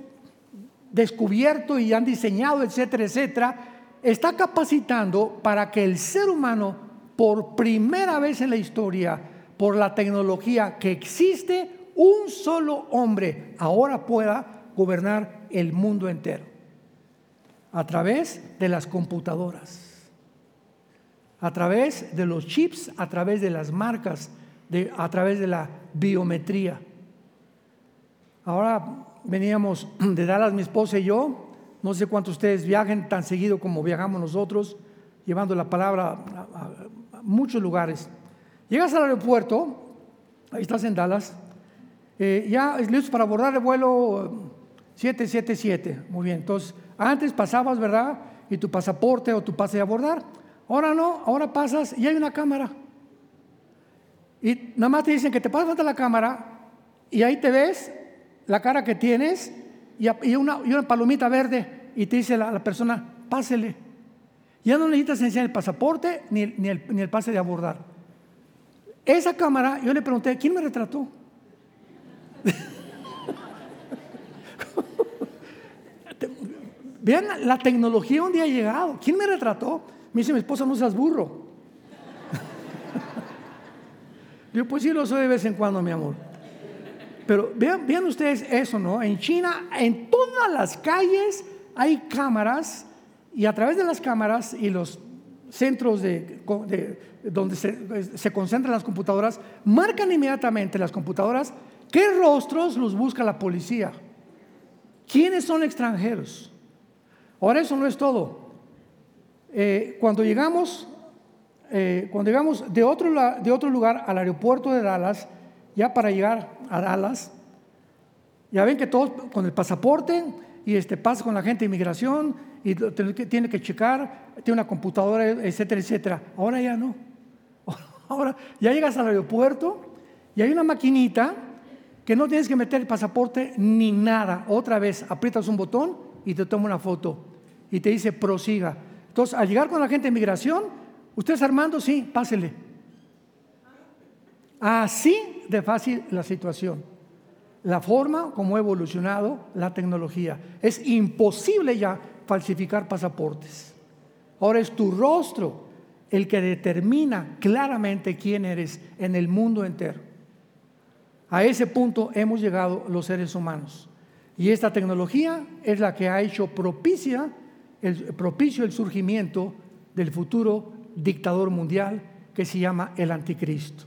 A: descubierto y han diseñado, etcétera, etcétera, está capacitando para que el ser humano, por primera vez en la historia, por la tecnología que existe, un solo hombre ahora pueda gobernar el mundo entero a través de las computadoras, a través de los chips, a través de las marcas, a través de la biometría. Ahora veníamos de Dallas, mi esposa y yo, no sé cuántos ustedes viajen tan seguido como viajamos nosotros, llevando la palabra a, muchos lugares. Llegas al aeropuerto, ahí estás en Dallas, eh, ya es listo para abordar el vuelo 777. Muy bien, entonces antes pasabas, ¿verdad? Y tu pasaporte o tu pase de abordar. Ahora no, ahora pasas y hay una cámara. Y nada más te dicen que te pasas ante la cámara y ahí te ves la cara que tienes y, una, una palomita verde y te dice la, la, persona, pásele. Ya no necesitas enseñar el pasaporte ni, ni, el, ni el pase de abordar. Esa cámara, yo le pregunté, ¿quién me retrató? Vean, la tecnología un día ha llegado. ¿Quién me retrató? Me dice mi esposa, no seas burro. Yo, pues sí lo soy de vez en cuando, mi amor. Pero vean, vean ustedes eso, ¿no? En China, en todas las calles hay cámaras y a través de las cámaras y los centros de, donde se, se, concentran las computadoras, marcan inmediatamente las computadoras qué rostros los busca la policía, quiénes son extranjeros. Ahora eso no es todo. Eh, cuando llegamos, eh, cuando llegamos de otro, de otro lugar al aeropuerto de Dallas, ya para llegar a Dallas, ya ven que todos con el pasaporte y este pasa con la gente de inmigración y tiene que checar, tiene una computadora, etcétera, etcétera. Ahora ya no. Ahora ya llegas al aeropuerto y hay una maquinita que no tienes que meter el pasaporte ni nada. Otra vez aprietas un botón y te toma una foto y te dice prosiga. Entonces, al llegar con la gente de inmigración, ¿usted es Armando? Sí, pásele. Así de fácil la situación. La forma como ha evolucionado la tecnología. Es imposible ya falsificar pasaportes. Ahora es tu rostro el que determina claramente quién eres en el mundo entero. A ese punto hemos llegado los seres humanos. Y esta tecnología es la que ha hecho propicia el, propicio el surgimiento del futuro dictador mundial que se llama el anticristo.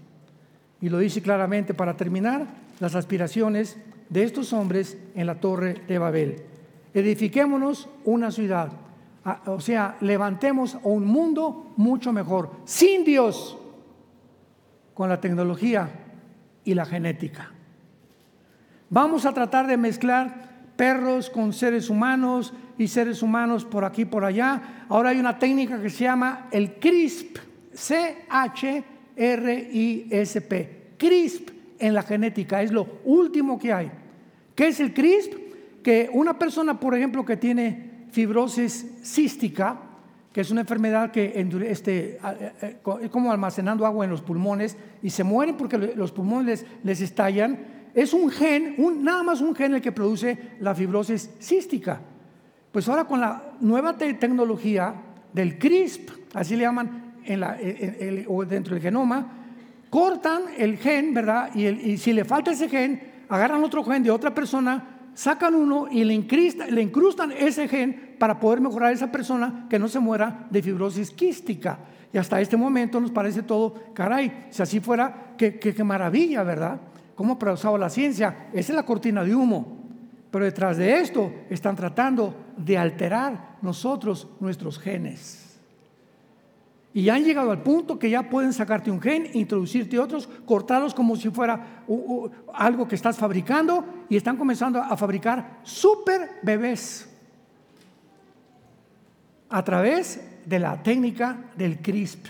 A: Y lo dice claramente para terminar las aspiraciones de estos hombres en la torre de Babel. Edifiquémonos una ciudad, o sea, levantemos un mundo mucho mejor, sin Dios, con la tecnología y la genética. Vamos a tratar de mezclar perros con seres humanos y seres humanos por aquí por allá. Ahora hay una técnica que se llama el CRISP, C-H R-I-S-P. CRISP en la genética es lo último que hay. ¿Qué es el CRISP? Que una persona, por ejemplo, que tiene fibrosis cística, que es una enfermedad que este, es como almacenando agua en los pulmones y se mueren porque los pulmones les, estallan, es un gen, un, nada más un gen el que produce la fibrosis cística. Pues ahora con la nueva tecnología del CRISP, así le llaman en la, o dentro del genoma, cortan el gen, ¿verdad? Y, y, si le falta ese gen, agarran otro gen de otra persona, sacan uno y le, le incrustan ese gen para poder mejorar a esa persona que no se muera de fibrosis quística. Y hasta este momento nos parece todo, caray, si así fuera, qué, qué, maravilla, ¿verdad? ¿Cómo ha progresado la ciencia? Esa es la cortina de humo. Pero detrás de esto están tratando de alterar nosotros nuestros genes. Y han llegado al punto que ya pueden sacarte un gen, introducirte otros, cortarlos como si fuera algo que estás fabricando y están comenzando a fabricar super bebés. a través de la técnica del CRISP.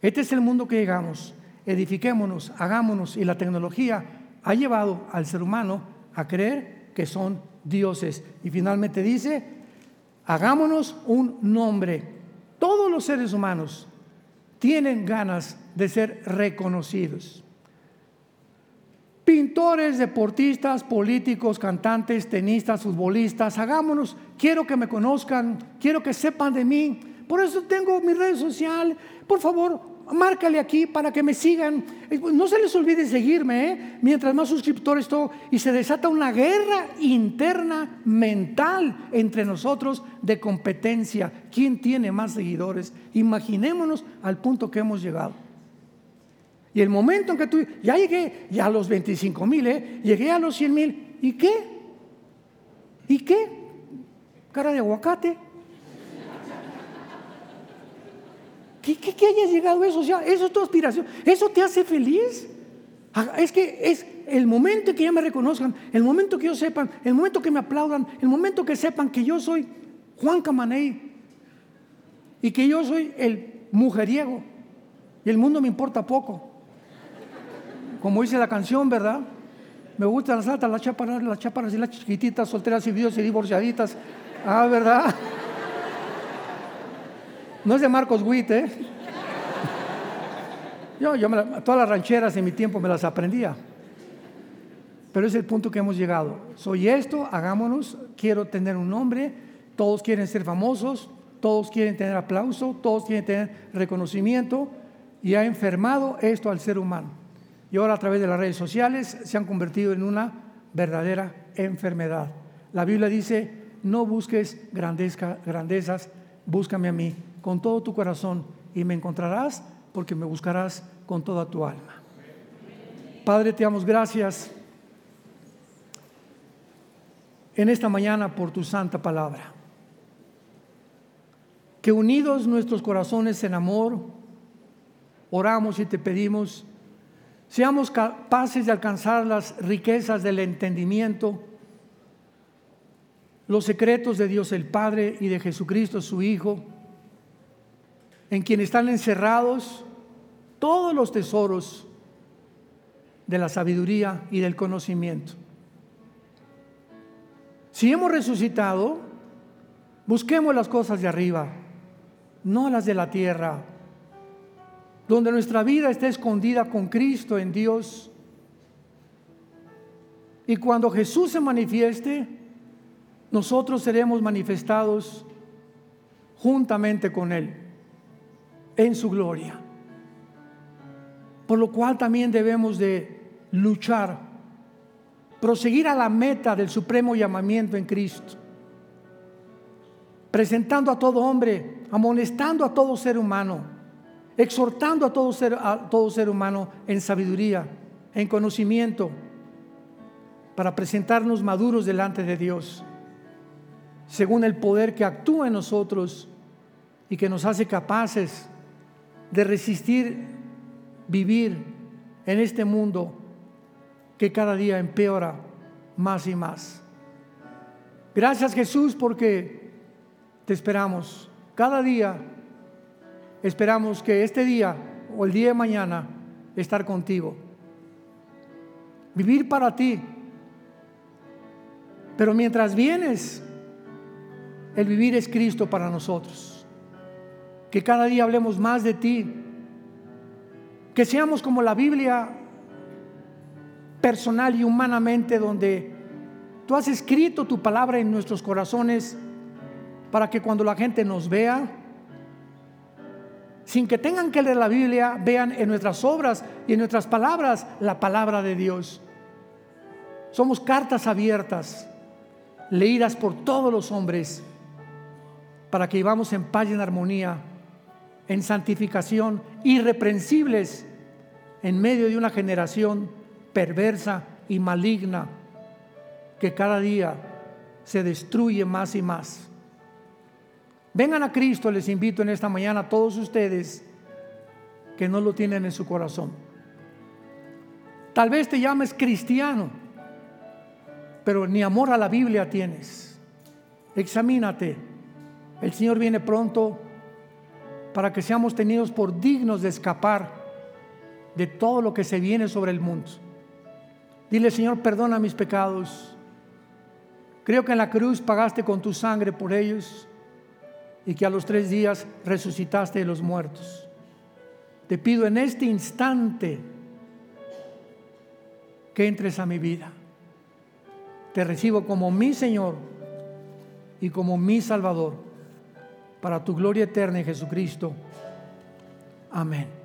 A: Este es el mundo que llegamos. Edifiquémonos, hagámonos y la tecnología ha llevado al ser humano a creer que son dioses. Y finalmente dice, hagámonos un nombre. Todos los seres humanos tienen ganas de ser reconocidos. Pintores, deportistas, políticos, cantantes, tenistas, futbolistas, hagámonos, quiero que me conozcan, quiero que sepan de mí. Por eso tengo mi red social. Por favor, márcale aquí para que me sigan. No se les olvide seguirme, ¿eh? mientras más suscriptores todo. Y se desata una guerra interna mental entre nosotros de competencia. ¿Quién tiene más seguidores? Imaginémonos al punto que hemos llegado. Y el momento en que tú, ya llegué, ya a los 25 mil, ¿eh? llegué a los 100 mil, ¿y qué? ¿Y qué? Cara de aguacate. ¿Qué, qué, qué hayas llegado a eso? Sea, eso es tu aspiración. ¿Eso te hace feliz? Ah, es que es el momento que ya me reconozcan, el momento que ellos sepan, el momento que me aplaudan, el momento que sepan que yo soy Juan Camaney y que yo soy el mujeriego y el mundo me importa poco como dice la canción, ¿verdad? Me gustan las altas, las chaparas, las chaparas y las chiquititas, solteras y viudas y divorciaditas. Ah, ¿verdad? No es de Marcos Witt, ¿eh? Yo, yo todas las rancheras en mi tiempo me las aprendía. Pero es el punto que hemos llegado. Soy esto, hagámonos, quiero tener un nombre, todos quieren ser famosos, todos quieren tener aplauso, todos quieren tener reconocimiento y ha enfermado esto al ser humano y ahora a través de las redes sociales se han convertido en una verdadera enfermedad. La Biblia dice, no busques grandezas, búscame a mí con todo tu corazón y me encontrarás porque me buscarás con toda tu alma. Padre, te damos gracias en esta mañana por tu santa palabra. Que unidos nuestros corazones en amor, oramos y te pedimos Seamos capaces de alcanzar las riquezas del entendimiento, los secretos de Dios el Padre y de Jesucristo su Hijo, en quien están encerrados todos los tesoros de la sabiduría y del conocimiento. Si hemos resucitado, busquemos las cosas de arriba, no las de la tierra donde nuestra vida está escondida con Cristo en Dios. Y cuando Jesús se manifieste, nosotros seremos manifestados juntamente con Él en su gloria. Por lo cual también debemos de luchar, proseguir a la meta del supremo llamamiento en Cristo, presentando a todo hombre, amonestando a todo ser humano exhortando a todo ser, a todo ser humano en sabiduría, en conocimiento, para presentarnos maduros delante de Dios, según el poder que actúa en nosotros y que nos hace capaces de resistir vivir en este mundo que cada día empeora más y más. Gracias Jesús porque te esperamos cada día Esperamos que este día o el día de mañana estar contigo. Vivir para ti. Pero mientras vienes, el vivir es Cristo para nosotros. Que cada día hablemos más de ti. Que seamos como la Biblia personal y humanamente donde tú has escrito tu palabra en nuestros corazones para que cuando la gente nos vea, sin que tengan que leer la Biblia, vean en nuestras obras y en nuestras palabras la palabra de Dios. Somos cartas abiertas, leídas por todos los hombres, para que vivamos en paz y en armonía, en santificación, irreprensibles en medio de una generación perversa y maligna que cada día se destruye más y más. Vengan a Cristo, les invito en esta mañana a todos ustedes que no lo tienen en su corazón. Tal vez te llames cristiano, pero ni amor a la Biblia tienes. Examínate El Señor viene pronto para que seamos tenidos por dignos de escapar de todo lo que se viene sobre el mundo. Dile, Señor, perdona mis pecados. Creo que en la cruz pagaste con tu sangre por ellos y que a los tres días resucitaste de los muertos. Te pido en este instante que entres a mi vida. Te recibo como mi Señor y como mi Salvador para tu gloria eterna en Jesucristo. Amén.